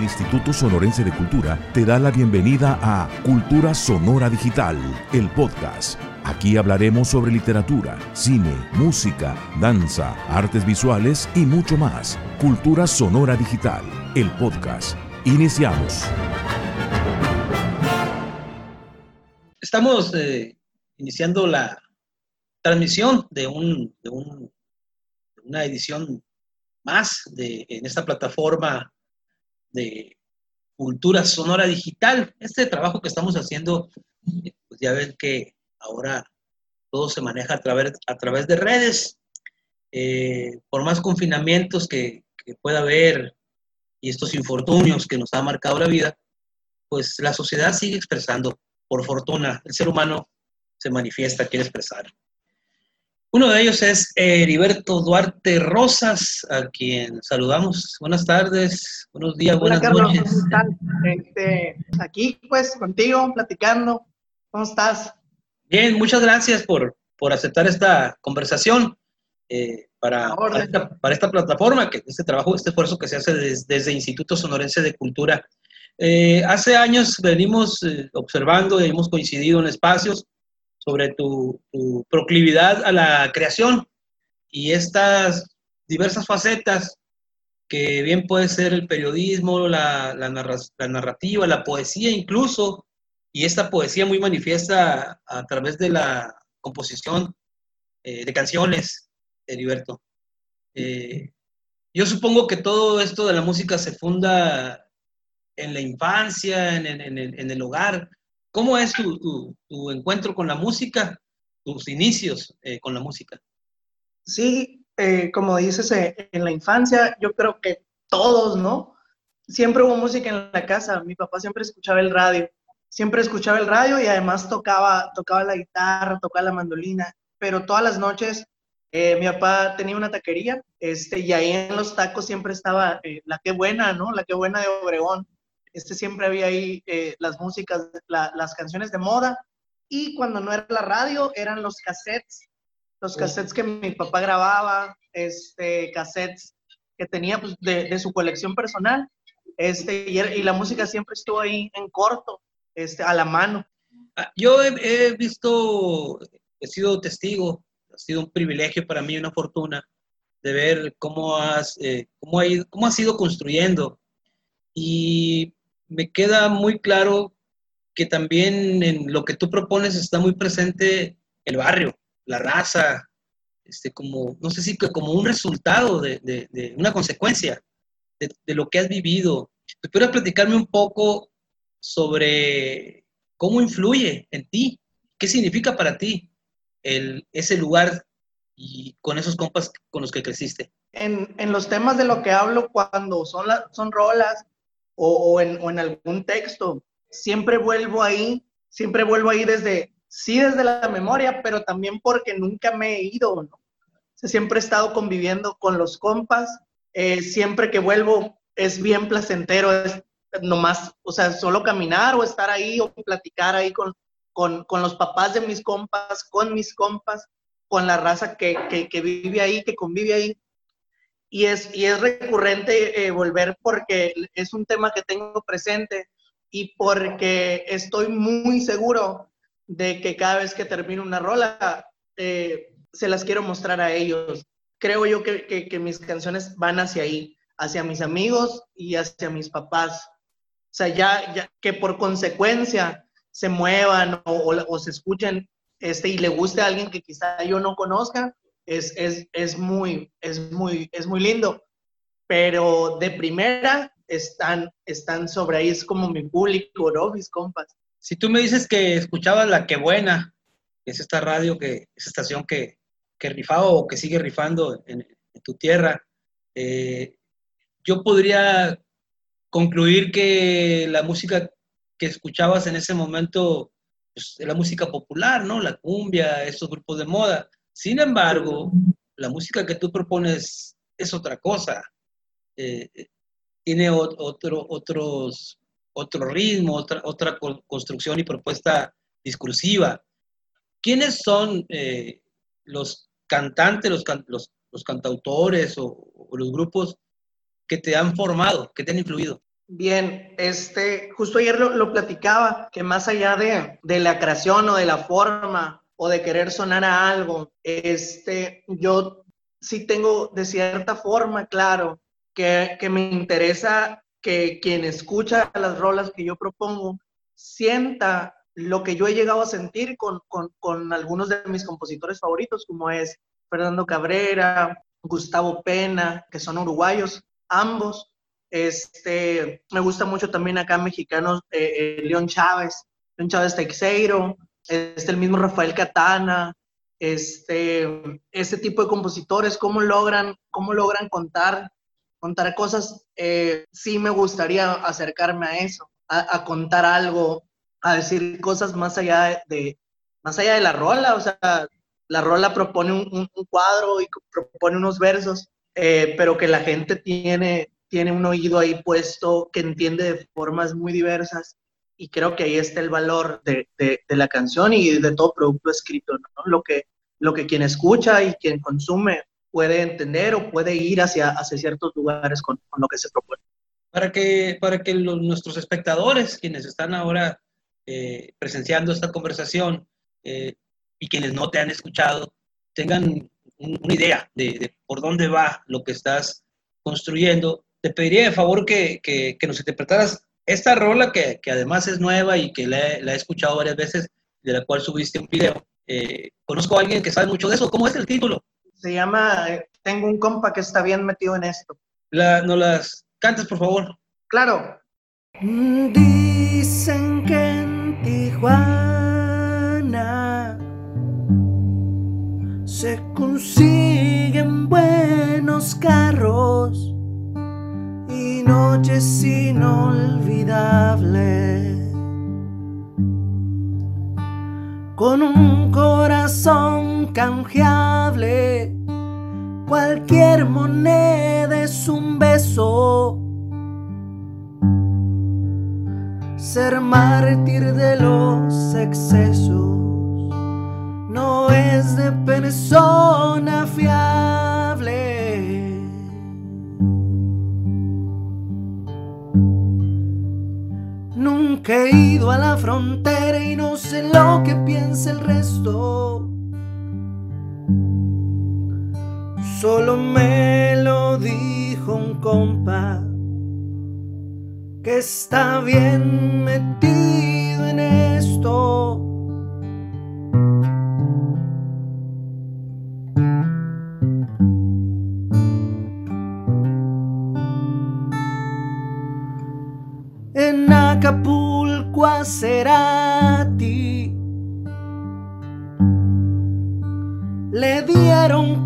El Instituto Sonorense de Cultura te da la bienvenida a Cultura Sonora Digital, el podcast. Aquí hablaremos sobre literatura, cine, música, danza, artes visuales y mucho más. Cultura Sonora Digital, el podcast. Iniciamos. Estamos eh, iniciando la transmisión de, un, de, un, de una edición más de, en esta plataforma de cultura sonora digital. Este trabajo que estamos haciendo, pues ya ven que ahora todo se maneja a través, a través de redes. Eh, por más confinamientos que, que pueda haber y estos infortunios que nos ha marcado la vida, pues la sociedad sigue expresando. Por fortuna, el ser humano se manifiesta, quiere expresar. Uno de ellos es Heriberto Duarte Rosas, a quien saludamos. Buenas tardes, buenos días, buenas noches. Este, aquí pues contigo, platicando. ¿Cómo estás? Bien, muchas gracias por, por aceptar esta conversación eh, para, para esta, para, esta, plataforma, que este trabajo, este esfuerzo que se hace desde, desde Instituto Sonorense de Cultura. Eh, hace años venimos eh, observando y hemos coincidido en espacios sobre tu, proclividad a la creación y estas diversas facetas que bien puede ser el periodismo, la, la, narra, la narrativa, la poesía incluso, y esta poesía muy manifiesta a, través de la composición eh, de canciones, Heriberto. Eh, yo supongo que todo esto de la música se funda en la infancia, en, en, en, en el hogar, ¿Cómo es tu, tu, encuentro con la música, tus inicios eh, con la música? Sí, eh, como dices, eh, en la infancia yo creo que todos, ¿no? Siempre hubo música en la casa, mi papá siempre escuchaba el radio, siempre escuchaba el radio y además tocaba, tocaba la guitarra, tocaba la mandolina, pero todas las noches mi papá tenía una taquería, este, y ahí en los tacos siempre estaba la que buena, ¿no? La que buena de Obregón este siempre había ahí eh, las músicas, la, las canciones de moda, y cuando no era la radio, eran los cassettes, los cassettes que mi papá grababa, este, cassettes que tenía pues, de, de, su colección personal, este, y, y, la música siempre estuvo ahí en corto, este, a la mano. Ah, yo he, he visto, he sido testigo, ha sido un privilegio para mí, una fortuna, de ver cómo has, eh, cómo, ha ido, cómo has ido construyendo. Y me queda muy claro que también en lo que tú propones está muy presente el barrio, la raza, este, como, no sé si como un resultado de, de, una consecuencia de, de, lo que has vivido. ¿Te puedes platicarme un poco sobre cómo influye en ti? ¿Qué significa para ti el, ese lugar y con esos compas con los que creciste? En, en los temas de lo que hablo cuando son, la, son rolas o, en, algún texto. Siempre vuelvo ahí, siempre vuelvo ahí desde, sí desde la memoria, pero también porque nunca me he ido, ¿no? Siempre he estado conviviendo con los compas, eh, siempre que vuelvo es bien placentero, es nomás, o sea, solo caminar o estar ahí o platicar ahí con, con, con los papás de mis compas, con mis compas, con la raza que, que vive ahí, que convive ahí y es, y es recurrente eh, volver porque es un tema que tengo presente y porque estoy muy seguro de que cada vez que termino una rola, eh, se las quiero mostrar a ellos. Creo yo que, que, que, mis canciones van hacia ahí, hacia mis amigos y hacia mis papás. O sea, ya, ya que por consecuencia se muevan o, o, o se escuchen este, y le guste a alguien que quizá yo no conozca, es, es, es, muy, es, muy, es muy lindo. Pero de primera están, están sobre ahí, es como mi público, ¿no? Mis compas. Si tú me dices que escuchabas La Que Buena, es esta radio, que, esa estación que, que rifaba o que sigue rifando en, tu tierra, eh, yo podría concluir que la música que escuchabas en ese momento pues, la música popular, ¿no? La cumbia, esos grupos de moda. Sin embargo, la música que tú propones es otra cosa. Eh, tiene otro, otros, otro ritmo, otra, otra construcción y propuesta discursiva. ¿Quiénes son eh, los cantantes, los, los, cantautores o, los grupos que te han formado, que te han influido? Bien, este, justo ayer lo, platicaba, que más allá de, de, la creación o de la forma o de querer sonar a algo, este, yo sí tengo de cierta forma, claro, que, que me interesa que quien escucha las rolas que yo propongo sienta lo que yo he llegado a sentir con, con, con algunos de mis compositores favoritos, como es Fernando Cabrera, Gustavo Pena, que son uruguayos, ambos. Este, me gusta mucho también acá mexicanos, eh, eh, León Chávez, León Chávez Teixeiro, este, el mismo Rafael Catana, este, este tipo de compositores, cómo logran, cómo logran contar, contar cosas. Eh, sí me gustaría acercarme a eso, a, contar algo, a decir cosas más allá de, más allá de la rola, o sea, la rola propone un, cuadro y propone unos versos, pero que la gente tiene, tiene un oído ahí puesto que entiende de formas muy diversas y creo que ahí está el valor de, de, la canción y de todo producto escrito, ¿no? Lo que, lo que quien escucha y quien consume puede entender o puede ir hacia, hacia ciertos lugares con, con lo que se propone. Para que, para que nuestros espectadores, quienes están ahora eh, presenciando esta conversación eh, y quienes no te han escuchado, tengan una idea de, de, por dónde va lo que estás construyendo te pediría de favor que, que, nos interpretaras esta rola que, que, además es nueva y que la, he escuchado varias veces, de la cual subiste un video. Eh, conozco a alguien que sabe mucho de eso. ¿Cómo es el título? Se llama eh, Tengo un compa que está bien metido en esto. La, ¿No las cantes, por favor? Claro. Dicen que en Tijuana se consiguen buenos carros noches inolvidables. Con un corazón canjeable, cualquier moneda es un beso. Ser mártir de los excesos no es de persona fiable. He ido a la frontera y no sé lo que piensa el resto. Solo me lo dijo un compa que está bien metido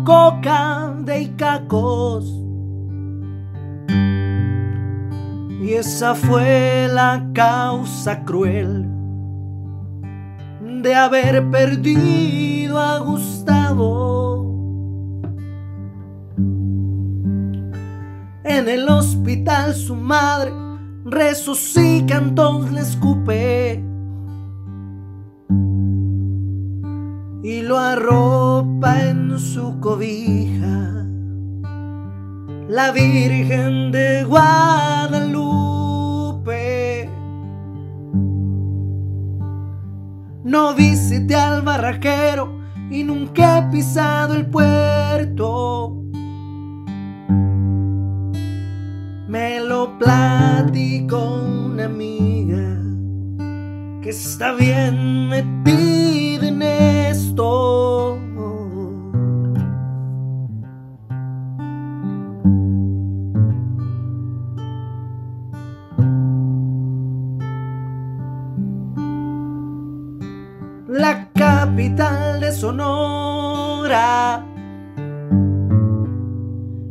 coca de Icacos. Y esa fue la causa cruel de haber perdido a Gustavo. En el hospital su madre resucita, entonces le escupe y lo arropa en su cobija. La Virgen de Guadalupe. No visité al barraquero y nunca he pisado el puerto. Me lo platico una amiga que está bien metida en esto. La capital de Sonora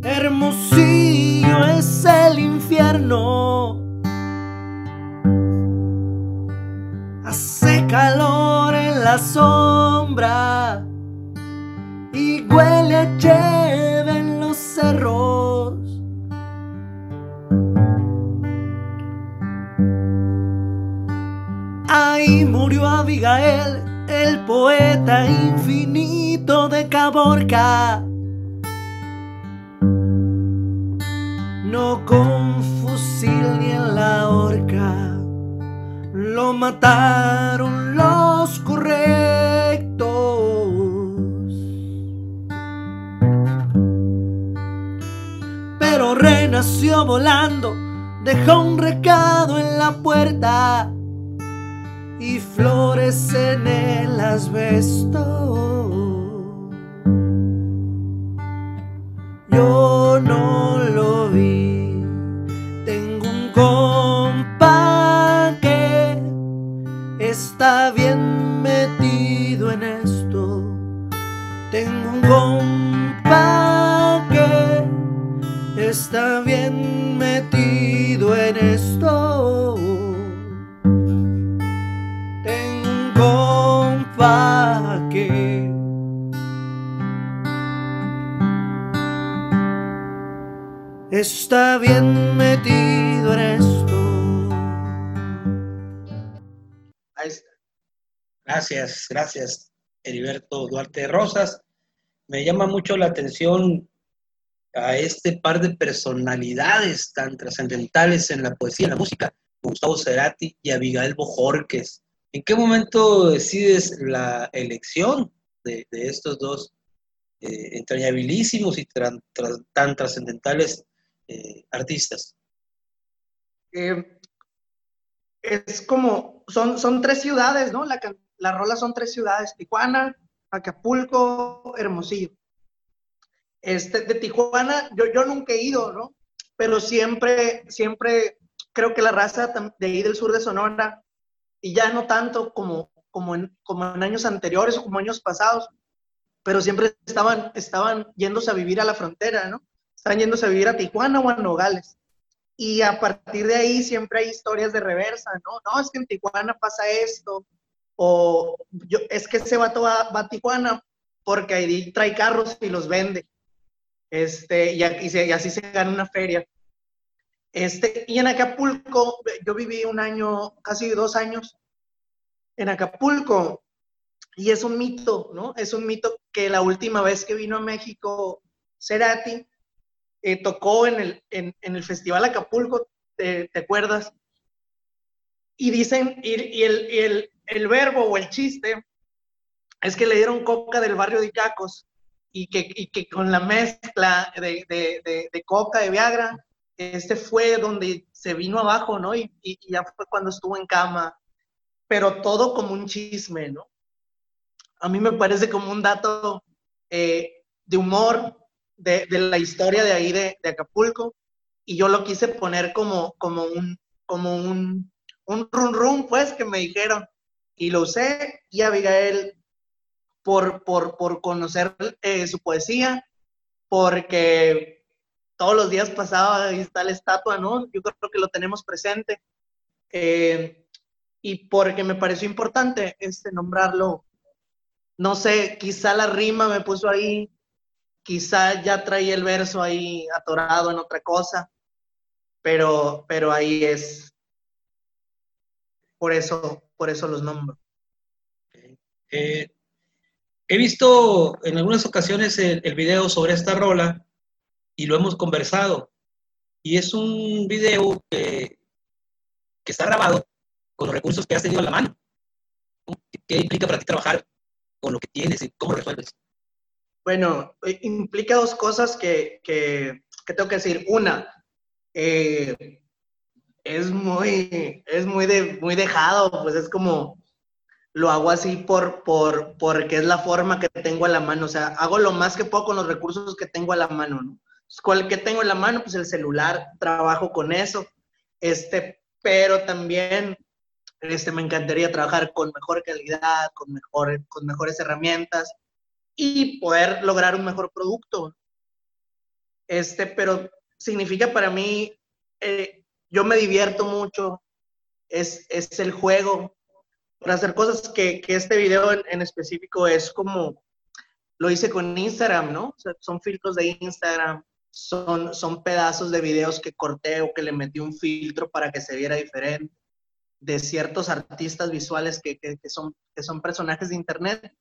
Hermosillo es el infierno. Hace calor en la sombra infinito de Caborca. no con fusil ni en la mataron los correctos. Pero renació volando, dejó un recado en la puerta y flores en el asbesto. Yo no lo vi. Tengo un compa que está bien metido en esto. Tengo un compa que está bien está bien metido en esto. Ahí está. Gracias, gracias, Heriberto Duarte Rosas. Me llama mucho la atención a este par de personalidades tan trascendentales en la poesía y la música, Gustavo Cerati y Abigail Bojorques. ¿En qué momento decides la elección de, estos dos eh, entrañabilísimos y tan trascendentales eh, artistas? Eh, es como, son, son tres ciudades, ¿no? La, la rola son tres ciudades, Tijuana, Acapulco, Hermosillo. Este, de Tijuana, yo, yo nunca he ido, ¿no? Pero siempre, siempre creo que la raza de ahí del sur de Sonora, y ya no tanto como, como, en, como en años anteriores o como años pasados, pero siempre estaban, estaban yéndose a vivir a la frontera, ¿no? Estaban yéndose a vivir a Tijuana o a Nogales. Y a partir de ahí siempre hay historias de reversa, ¿no? No, es que en Tijuana pasa esto, o yo, es que ese vato va, va a Tijuana porque ahí trae carros y los vende. Este, y, aquí se- y así se gana una feria. Este, y en Acapulco, yo viví un año, casi dos años en Acapulco, y es un mito, ¿no? Es un mito que la última vez que vino a México Cerati, eh, tocó en el, en, en el Festival Acapulco, ¿te, te acuerdas? Y dicen, y, y el, y el, el verbo o el chiste es que le dieron coca del barrio de Icacos y que, y que con la mezcla de, de, de, de coca, de Viagra, este fue donde se vino abajo, ¿no? Y, y ya fue cuando estuvo en cama, pero todo como un chisme, ¿no? A mí me parece como un dato eh, de humor de, de, la historia de ahí de, de, Acapulco y yo lo quise poner como, como un, como un, un run run, pues, que me dijeron. Y lo usé y Abigail, por, por, por conocer eh, su poesía, porque todos los días pasaba, ahí está la estatua, ¿no? Yo creo que lo tenemos presente. Eh, y porque me pareció importante este, nombrarlo. No sé, quizá la rima me puso ahí, quizá ya traía el verso ahí atorado en otra cosa, pero, pero ahí es. Por eso, por eso los nombro. Eh, he visto en algunas ocasiones el, video sobre esta rola y lo hemos conversado. Y es un video que, está grabado con los recursos que has tenido a la mano. ¿Qué implica para ti trabajar con lo que tienes y cómo resuelves? Bueno, implica dos cosas que, que, tengo que decir. Una, eh, es muy, es muy, de, muy dejado, pues es como, lo hago así por, por, porque es la forma que tengo a la mano, o sea, hago lo más que puedo con los recursos que tengo a la mano, ¿no? ¿Cuál que tengo en la mano? Pues el celular, trabajo con eso, este, pero también este, me encantaría trabajar con mejor calidad, con, mejor, con mejores herramientas y poder lograr un mejor producto. Este, pero significa para mí, eh, yo me divierto mucho, es, es el juego, para hacer cosas que, que este video en, en, específico es como, lo hice con Instagram, ¿no? O sea, son filtros de Instagram, son, son pedazos de videos que corté o que le metí un filtro para que se viera diferente, de ciertos artistas visuales que, que, que son, que son personajes de Internet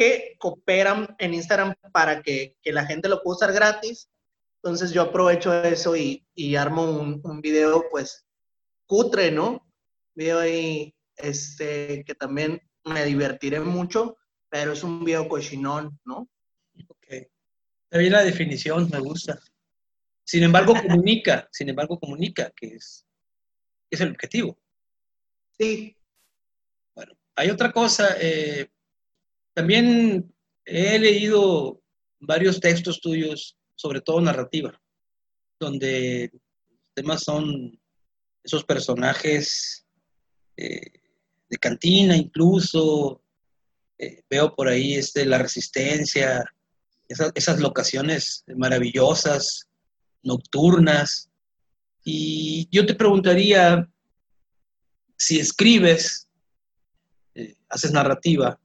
que cooperan en Instagram para que, que, la gente lo pueda usar gratis. Entonces yo aprovecho eso y, y armo un, un, video pues cutre, ¿no? Video ahí este, que también me divertiré mucho, pero es un video cochinón, ¿no? Ok. Está bien la definición, me gusta. Sin embargo, comunica, sin embargo, comunica, que es, es el objetivo. Sí. Bueno, hay otra cosa. eh, también he leído varios textos tuyos, sobre todo narrativa, donde los temas son esos personajes eh, de cantina incluso. eh, veo por ahí este, la resistencia, esas, locaciones maravillosas, nocturnas. Y yo te preguntaría si escribes, eh, haces narrativa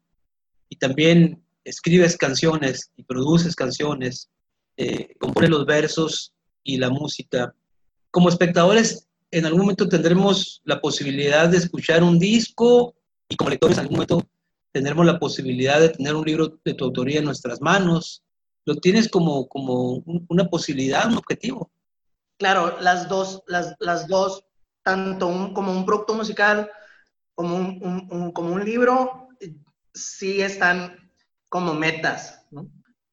también escribes canciones y produces canciones, eh, compones los versos y la música. Como espectadores, en algún momento tendremos la posibilidad de escuchar un disco y como lectores en algún momento tendremos la posibilidad de tener un libro de tu autoría en nuestras manos. Lo tienes como, como un- una posibilidad, un objetivo. Claro, las dos, las, las dos, tanto un, como un producto musical como un, como un libro, sí están como metas.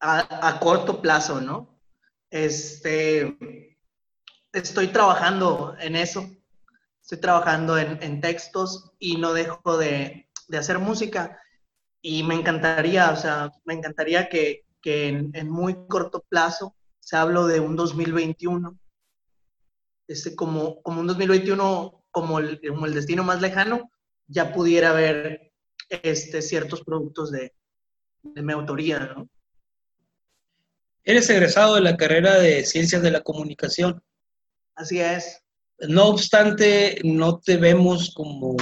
A, a corto plazo, ¿no? Este, estoy trabajando en eso, estoy trabajando en, en textos y no dejo de, de hacer música. Y me encantaría, o sea, me encantaría que, que en, muy corto plazo, se hablo de un 2021, este, como, como un 2021, como como el destino más lejano, ya pudiera haber este, ciertos productos de, de mi autoría, ¿no? Eres egresado de la carrera de Ciencias de la Comunicación. Así es. No obstante, no te vemos como,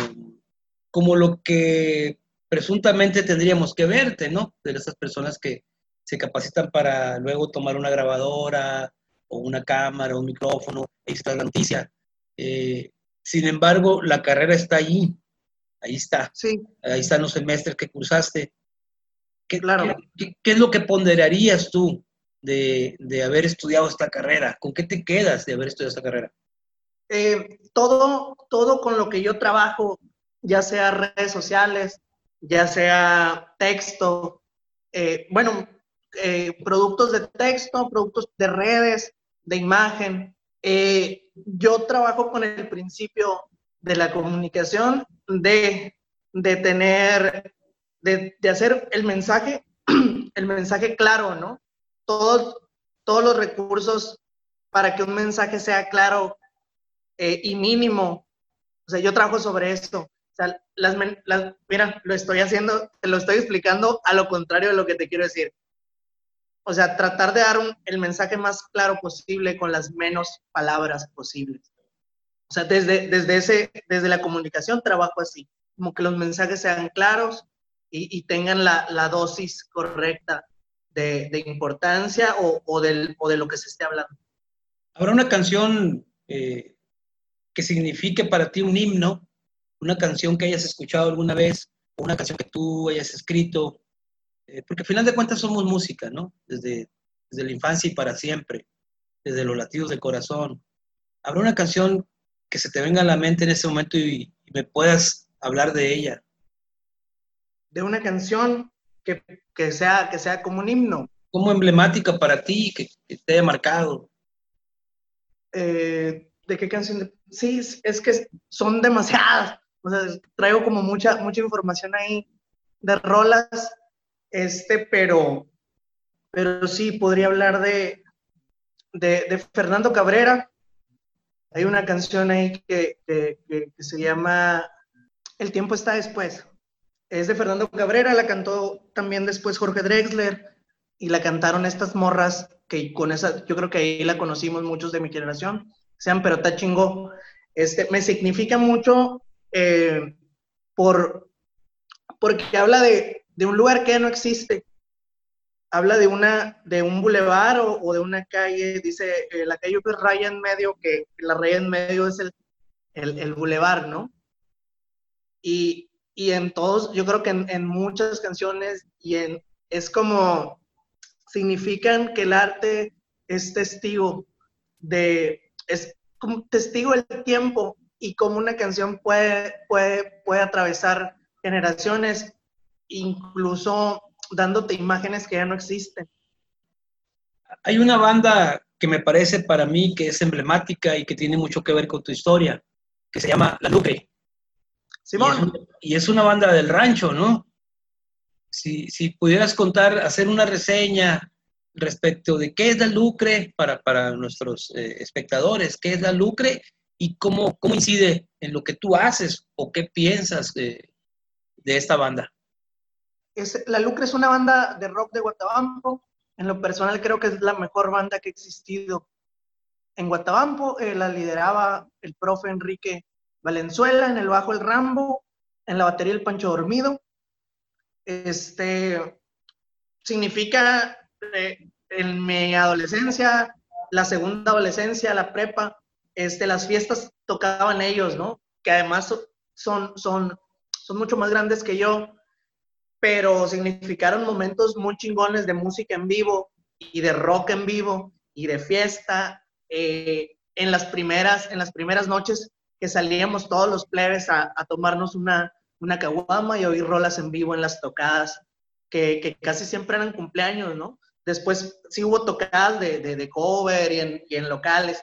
como lo que presuntamente tendríamos que verte, ¿no? De esas personas que se capacitan para luego tomar una grabadora o una cámara, un micrófono, está la noticia. Eh, sin embargo, la carrera está allí, ahí está, Sí, ahí están los semestres que cursaste. ¿Qué, Claro. qué- qué es lo que ponderarías tú de, de haber estudiado esta carrera? ¿Con qué te quedas de haber estudiado esta carrera? eh, todo, todo con lo que yo trabajo, ya sea redes sociales, ya sea texto, eh, bueno, eh, productos de texto, productos de redes, de imagen. Yo trabajo con el principio de la comunicación, de, de tener, de, de hacer el mensaje, el mensaje claro, ¿no? Todos, todos los recursos para que un mensaje sea claro eh, y mínimo. O sea, yo trabajo sobre esto. O sea, las, mira, lo estoy haciendo, te lo estoy explicando a lo contrario de lo que te quiero decir. O sea, tratar de dar el mensaje más claro posible con las menos palabras posibles. O sea, desde, desde, ese, desde la comunicación trabajo así, como que los mensajes sean claros y, y tengan la, la dosis correcta de, de importancia o, o, del, o de lo que se esté hablando. ¿Habrá una canción eh, que signifique para ti un himno? Una canción que hayas escuchado alguna vez, o una canción que tú hayas escrito, Eh, porque al final de cuentas somos música, ¿no? Desde, desde la infancia y para siempre, desde los latidos del corazón. ¿Habrá una canción que se te venga a la mente en ese momento y, y me puedas hablar de ella? De una canción que, que, sea, que sea como un himno. Como emblemática para ti, que, que te haya marcado. Eh, ¿De qué canción? Sí, es- es que son demasiadas. O sea, traigo como mucha, mucha información ahí de rolas, este, pero, pero sí, podría hablar de, de, de Fernando Cabrera. Hay una canción ahí que, se llama El tiempo está después. Es de Fernando Cabrera, la cantó también después Jorge Drexler y la cantaron estas morras que con esa, yo creo que ahí la conocimos muchos de mi generación, sean pero está chingó. Este, me significa mucho eh, por, porque habla de, de un lugar que no existe. Habla de, una, de un bulevar o, o de una calle, dice, eh, la calle raya en medio, que la raya en medio es el, el, el bulevar, ¿no? Y, y en todos, yo creo que en, en muchas canciones y en, es como, significan que el arte es testigo de, es como testigo del tiempo y cómo una canción puede, puede, puede atravesar generaciones, incluso dándote imágenes que ya no existen. Hay una banda que me parece para mí que es emblemática y que tiene mucho que ver con tu historia, que se llama La Lucre. Simón. Y es, una banda del rancho, ¿no? Si, si, pudieras contar, hacer una reseña respecto de qué es la Lucre para, para nuestros eh, espectadores, qué es la Lucre y cómo, cómo incide en lo que tú haces o qué piensas de, de esta banda. Es, la Lucre es una banda de rock de Guatabampo. En lo personal creo que es la mejor banda que ha existido en Guatabampo. Eh, la lideraba el profe Enrique Valenzuela, en el bajo el Rambo, en la batería el Pancho Dormido. Este significa eh, en mi adolescencia, la segunda adolescencia, la prepa, este, las fiestas tocaban ellos, ¿no? Que además son, son, son mucho más grandes que yo, pero significaron momentos muy chingones de música en vivo y de rock en vivo y de fiesta. Eh, en, las primeras, en las primeras noches que salíamos todos los plebes a, tomarnos una, una caguama y oír rolas en vivo en las tocadas, que, que, casi siempre eran cumpleaños, ¿no? Después sí hubo tocadas de, de, cover y en, y en, locales,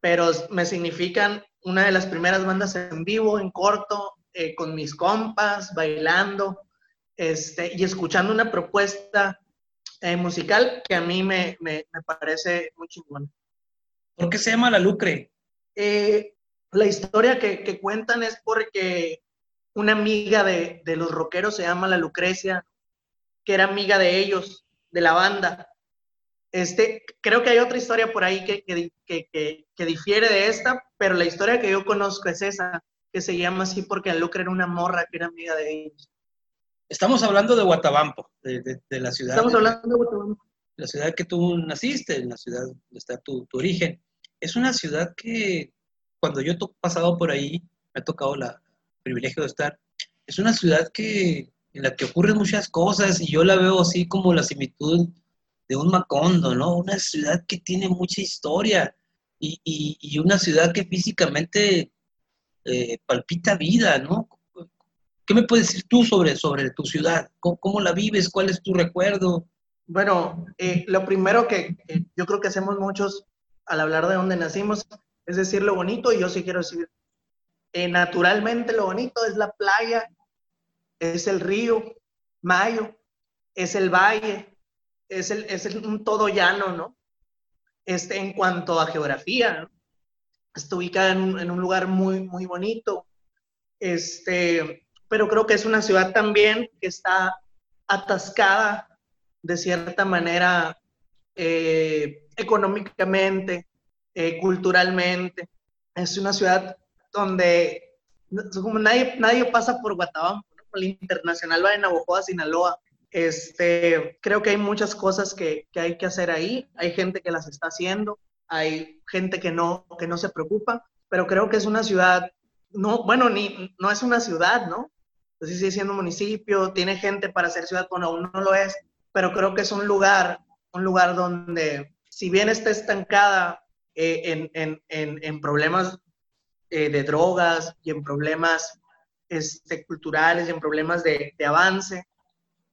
pero me significan una de las primeras bandas en vivo, en corto, eh, con mis compas, bailando este, y escuchando una propuesta eh, musical que a mí me, me, me, parece muy chingona. ¿Por qué se llama La Lucre? Eh, la historia que, que, cuentan es porque una amiga de, de los rockeros se llama La Lucrecia, que era amiga de ellos de la banda. Este, creo que hay otra historia por ahí que, que, que, difiere de esta, pero la historia que yo conozco es esa, que se llama así porque Lucre era una morra que era amiga de ellos. Estamos hablando de Guatabampo, de, de, la ciudad. Estamos hablando de Guatabampo. La ciudad que tú naciste, en la ciudad donde está tu, tu origen. Es una ciudad que cuando yo he pasado por ahí, me ha tocado el privilegio de estar, es una ciudad que en la que ocurren muchas cosas y yo la veo así como la similitud de un Macondo, ¿no? Una ciudad que tiene mucha historia y, y, una ciudad que físicamente eh, palpita vida, ¿no? ¿Qué me puedes decir tú sobre, sobre tu ciudad? ¿Cómo, la vives? ¿Cuál es tu recuerdo? Bueno, eh, lo primero que yo creo que hacemos muchos al hablar de dónde nacimos es decir lo bonito y yo sí quiero decir, eh, naturalmente lo bonito es la playa, es el río Mayo, es el valle, es, el, es un todo llano, ¿no? Este, en cuanto a geografía, ¿no? está ubicada en un, en un, lugar muy, muy bonito, este, pero creo que es una ciudad también que está atascada de cierta manera eh, económicamente, eh, culturalmente. Es una ciudad donde como nadie, nadie pasa por Guatabampo el internacional va de Navojoa, Sinaloa. Este, creo que hay muchas cosas que, que, hay que hacer ahí. Hay gente que las está haciendo, hay gente que no, que no se preocupa, pero creo que es una ciudad, no, bueno, ni, no es una ciudad, ¿no? Entonces sigue siendo un municipio, tiene gente para ser ciudad, bueno, aún no lo es, pero creo que es un lugar, un lugar donde, si bien está estancada eh, en, en, en, en, problemas eh, de drogas y en problemas este, culturales y en problemas de, de, avance.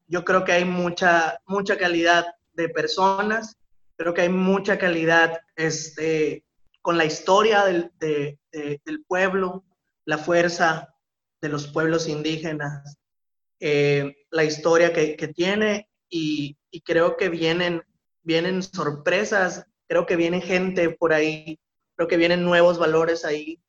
Yo creo que hay mucha, mucha calidad de personas, creo que hay mucha calidad este, con la historia del, de, del pueblo, la fuerza de los pueblos indígenas, eh, la historia que, que tiene y, y, creo que vienen, vienen sorpresas, creo que viene gente por ahí, creo que vienen nuevos valores ahí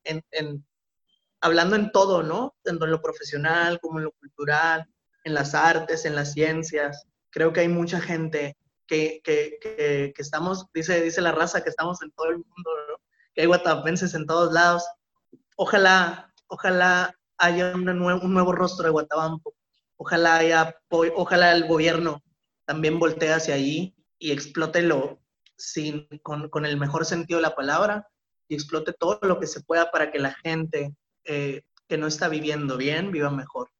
hablando en todo, ¿no? Tanto en lo profesional como en lo cultural, en las artes, en las ciencias. Creo que hay mucha gente que, que, que, que estamos, dice, dice la raza, que estamos en todo el mundo, ¿no? Que hay guatapenses en todos lados. Ojalá, ojalá haya un nuevo, rostro de Guatabampo. Ojalá haya, ojalá el gobierno también voltee hacia ahí y explote lo, sin, con, con el mejor sentido de la palabra y explote todo lo que se pueda para que la gente eh, que no está viviendo bien viva mejor.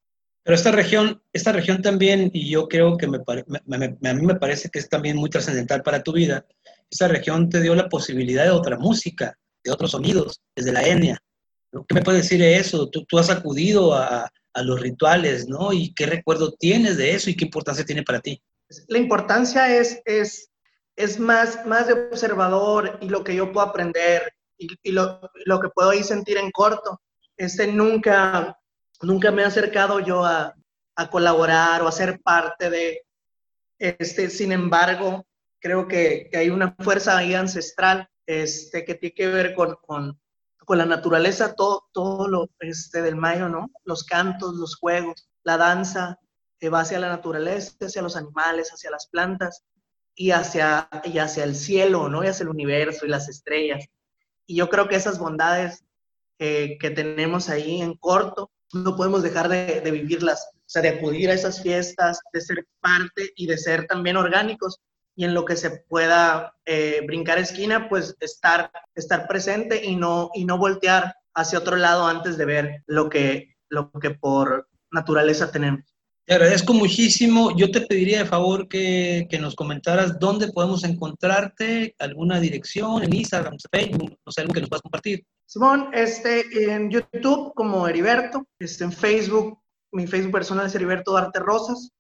Pero esta región, esta región también, y yo creo que me, a mí me parece que es también muy trascendental para tu vida, esta región te dio la posibilidad de otra música, de otros sonidos, desde la etnia. ¿Qué me puedes decir de eso? Tú, tú has acudido a, a, los rituales, ¿no? ¿Y qué recuerdo tienes de eso y qué importancia tiene para ti? La importancia es, es, es más, más de observador y lo que yo puedo aprender y, y lo, lo, que puedo ahí sentir en corto. Este, nunca, nunca me he acercado yo a, a colaborar o a ser parte de, este, sin embargo, creo que, que hay una fuerza ahí ancestral este, que tiene que ver con, con, con la naturaleza, todo, todo lo este, del mayo, ¿no? Los cantos, los juegos, la danza, que va hacia la naturaleza, hacia los animales, hacia las plantas y hacia, y hacia el cielo, ¿no? Hacia el universo y las estrellas. Y yo creo que esas bondades eh, que tenemos ahí en corto, no podemos dejar de, de, vivirlas, o sea, de acudir a esas fiestas, de ser parte y de ser también orgánicos y en lo que se pueda eh, brincar esquina, pues estar, estar presente y no, y no voltear hacia otro lado antes de ver lo que, lo que por naturaleza tenemos. Te agradezco muchísimo. Yo te pediría de favor que, que, nos comentaras dónde podemos encontrarte, alguna dirección, en Instagram, Facebook, no sé, algo que nos puedas compartir. Simón, este, en YouTube como Heriberto, este, en Facebook, mi Facebook personal es Heriberto Darte Rosas.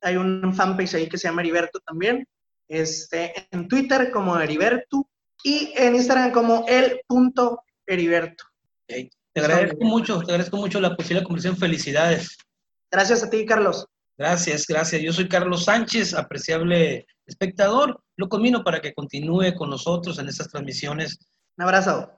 Hay un fanpage ahí que se llama Heriberto también este, en Twitter como Heriberto y en Instagram como el.heriberto. Okay. Te agradezco mucho, te agradezco mucho la posible conversación. Felicidades. Gracias a ti, Carlos. Gracias, gracias. Yo soy Carlos Sánchez, apreciable espectador. Lo conmino para que continúe con nosotros en estas transmisiones. Un abrazo.